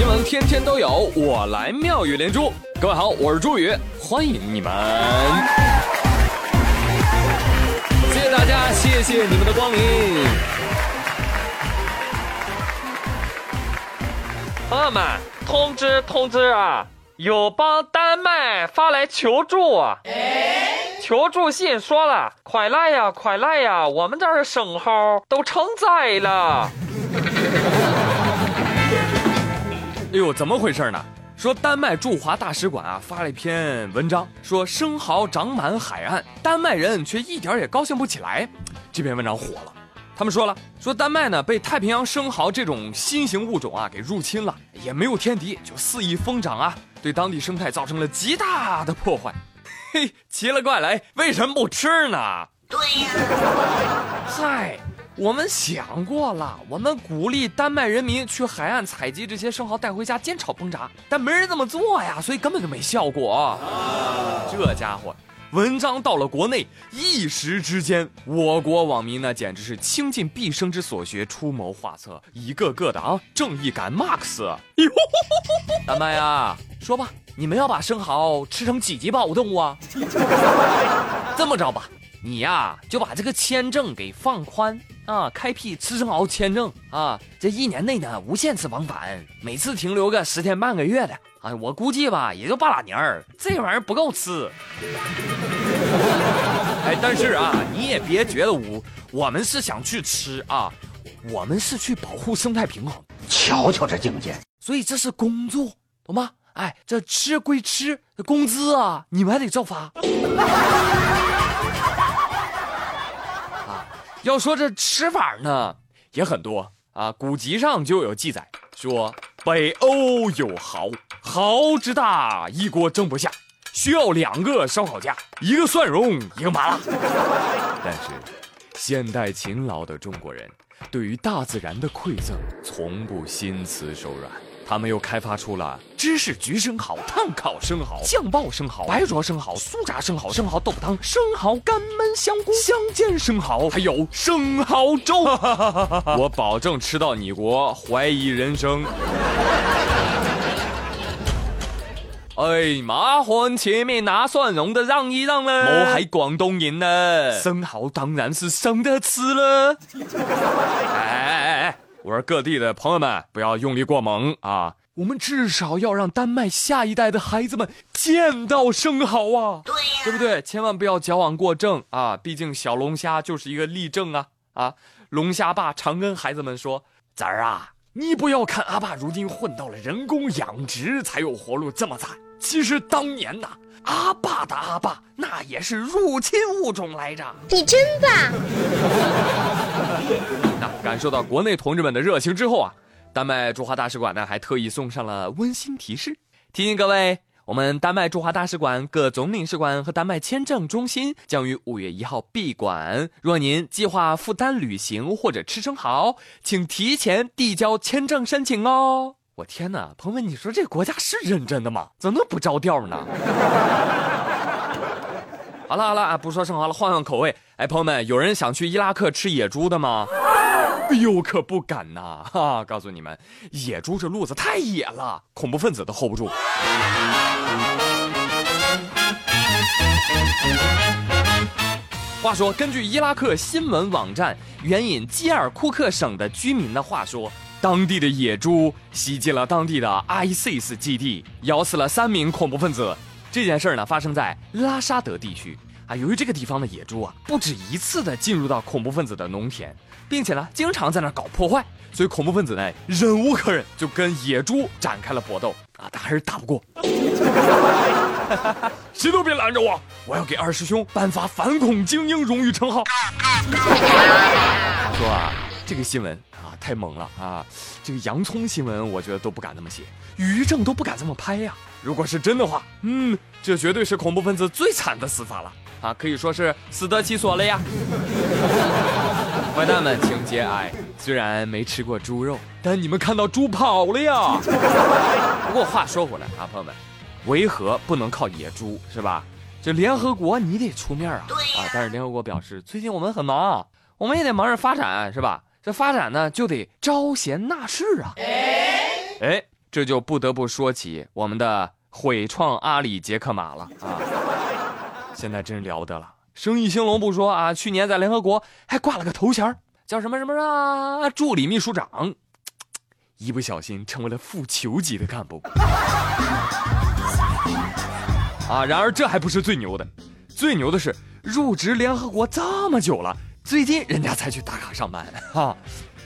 新闻天天都有，我来妙语连珠。各位好，我是朱宇，欢迎你们。谢谢大家，谢谢你们的光临。朋友们，通知通知啊！有帮丹麦发来求助啊！求助信说了，快来呀，快来呀！我们这儿的生蚝都成灾了。哎呦，怎么回事呢？说丹麦驻华大使馆啊发了一篇文章，说生蚝长满海岸，丹麦人却一点也高兴不起来。这篇文章火了，他们说了，说丹麦呢被太平洋生蚝这种新型物种啊给入侵了，也没有天敌，就肆意疯长啊，对当地生态造成了极大的破坏。嘿，奇了怪了，为什么不吃呢？对呀，嗨。我们想过了，我们鼓励丹麦人民去海岸采集这些生蚝带回家煎炒烹炸，但没人这么做呀，所以根本就没效果。这家伙，文章到了国内，一时之间，我国网民呢简直是倾尽毕生之所学，出谋划策，一个个的啊正义感 max。丹麦呀，说吧，你们要把生蚝吃成几级保护动物啊？这么着吧。你呀，就把这个签证给放宽啊，开辟吃生蚝签证啊，这一年内呢无限次往返，每次停留个十天半个月的啊，我估计吧也就半拉年儿，这玩意儿不够吃。哎，但是啊，你也别觉得我我们是想去吃啊，我们是去保护生态平衡。瞧瞧这境界，所以这是工作，懂吗？哎，这吃归吃，工资啊你们还得照发。要说这吃法呢，也很多啊。古籍上就有记载说，北欧有蚝，蚝之大，一锅蒸不下，需要两个烧烤架，一个蒜蓉，一个麻辣。但是，现代勤劳的中国人，对于大自然的馈赠，从不心慈手软。他们又开发出了芝士焗生蚝、炭烤生蚝、酱爆生蚝、白灼生蚝、酥炸生蚝、生蚝豆腐汤、生蚝干焖香菇、香煎生蚝，还有生蚝粥。我保证吃到你国怀疑人生。哎，麻烦前面拿蒜蓉的让一让了。我还广东人呢，生蚝当然是生的吃了。我说各地的朋友们，不要用力过猛啊！我们至少要让丹麦下一代的孩子们见到生蚝啊，对呀，对不对？千万不要矫枉过正啊！毕竟小龙虾就是一个例证啊！啊，龙虾爸常跟孩子们说：“崽儿啊，你不要看阿爸如今混到了人工养殖才有活路这么惨，其实当年呐，阿爸的阿爸那也是入侵物种来着。”你真棒！感受到国内同志们的热情之后啊，丹麦驻华大使馆呢还特意送上了温馨提示，提醒各位，我们丹麦驻华大使馆各总领事馆和丹麦签证中心将于五月一号闭馆。若您计划赴丹旅行或者吃生蚝，请提前递交签证申请哦。我天哪，朋友们，你说这国家是认真的吗？怎么能不着调呢？好了好了啊，不说生蚝了，换换口味。哎，朋友们，有人想去伊拉克吃野猪的吗？哎呦，可不敢呐！哈，告诉你们，野猪这路子太野了，恐怖分子都 hold 不住。话说，根据伊拉克新闻网站援引基尔库克省的居民的话说，当地的野猪袭击了当地的 ISIS 基地，咬死了三名恐怖分子。这件事儿呢，发生在拉沙德地区。啊，由于这个地方的野猪啊，不止一次的进入到恐怖分子的农田。并且呢，经常在那搞破坏，所以恐怖分子呢忍无可忍，就跟野猪展开了搏斗啊，但还是打不过。谁都别拦着我，我要给二师兄颁发反恐精英荣誉称号。他说啊，这个新闻啊太猛了啊，这个洋葱新闻我觉得都不敢那么写，于正都不敢这么拍呀。如果是真的话，嗯，这绝对是恐怖分子最惨的死法了啊，可以说是死得其所了呀。坏蛋们，请节哀。虽然没吃过猪肉，但你们看到猪跑了呀。不过话说回来啊，朋友们，维和不能靠野猪是吧？这联合国你得出面啊。啊，但是联合国表示，最近我们很忙，我们也得忙着发展是吧？这发展呢就得招贤纳士啊。哎，这就不得不说起我们的毁创阿里杰克马了啊！现在真了得了，生意兴隆不说啊，去年在联合国还挂了个头衔叫什么什么啊，助理秘书长，一不小心成为了副球级的干部。啊，然而这还不是最牛的，最牛的是入职联合国这么久了，最近人家才去打卡上班哈。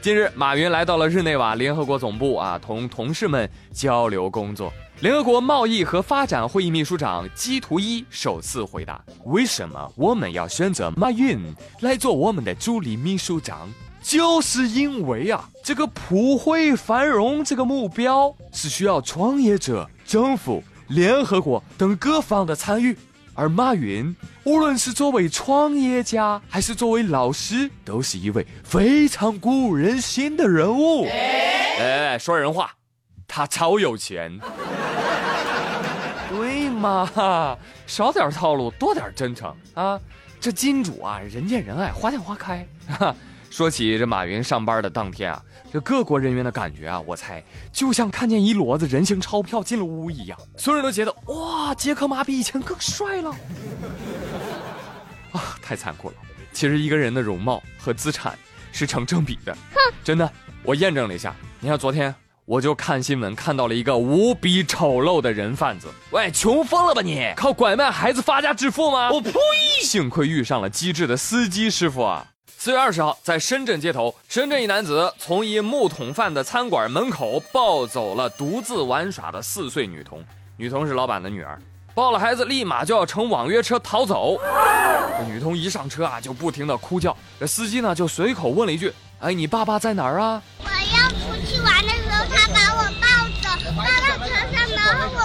近日，马云来到了日内瓦联合国总部啊，同同事们交流工作。联合国贸易和发展会议秘书长基图伊首次回答：“为什么我们要选择马云来做我们的助理秘书长？就是因为啊，这个普惠繁荣这个目标是需要创业者、政府、联合国等各方的参与。”而马云，无论是作为创业家还是作为老师，都是一位非常鼓舞人心的人物。哎，说人话，他超有钱。对嘛？少点套路，多点真诚啊！这金主啊，人见人爱，花见花开。说起这马云上班的当天啊。这各国人员的感觉啊，我猜就像看见一摞子人形钞票进了屋一样，所有人都觉得哇，杰克马比以前更帅了。啊，太残酷了！其实一个人的容貌和资产是成正比的。哼，真的，我验证了一下。你看昨天我就看新闻看到了一个无比丑陋的人贩子。喂，穷疯了吧你？靠拐卖孩子发家致富吗？我呸！幸亏遇上了机智的司机师傅啊。四月二十号，在深圳街头，深圳一男子从一木桶饭的餐馆门口抱走了独自玩耍的四岁女童。女童是老板的女儿，抱了孩子立马就要乘网约车逃走。这女童一上车啊，就不停的哭叫。这司机呢，就随口问了一句：“哎，你爸爸在哪儿啊？”我要出去玩的时候，他把我抱走，抱到车上，然后我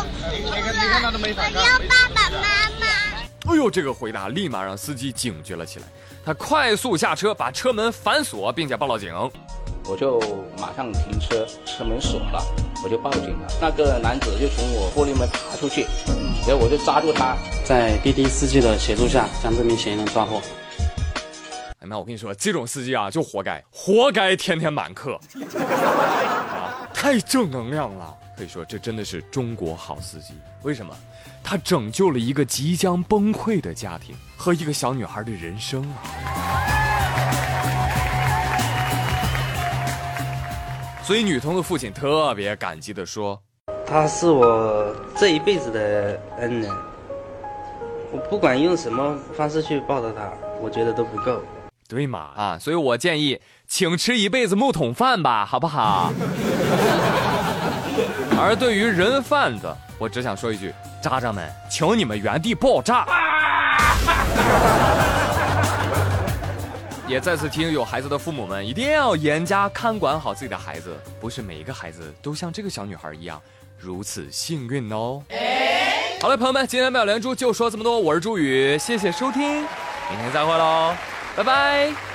哭我要爸爸妈妈。哎呦，这个回答立马让司机警觉了起来。他快速下车，把车门反锁，并且报了警。我就马上停车，车门锁了，我就报警了。那个男子就从我玻璃门爬出去，然后我就抓住他，在滴滴司机的协助下，将这名嫌疑人抓获。哎妈，我跟你说，这种司机啊，就活该，活该天天满客，啊，太正能量了。可以说，这真的是中国好司机。为什么？他拯救了一个即将崩溃的家庭和一个小女孩的人生啊！所以，女童的父亲特别感激的说：“他是我这一辈子的恩人，我不管用什么方式去报答他，我觉得都不够。”对嘛啊！所以我建议，请吃一辈子木桶饭吧，好不好？而对于人贩子，我只想说一句：渣渣们，请你们原地爆炸！也再次提醒有孩子的父母们，一定要严加看管好自己的孩子，不是每一个孩子都像这个小女孩一样如此幸运哦。好了，朋友们，今天妙连珠就说这么多，我是朱宇，谢谢收听，明天再会喽，拜拜。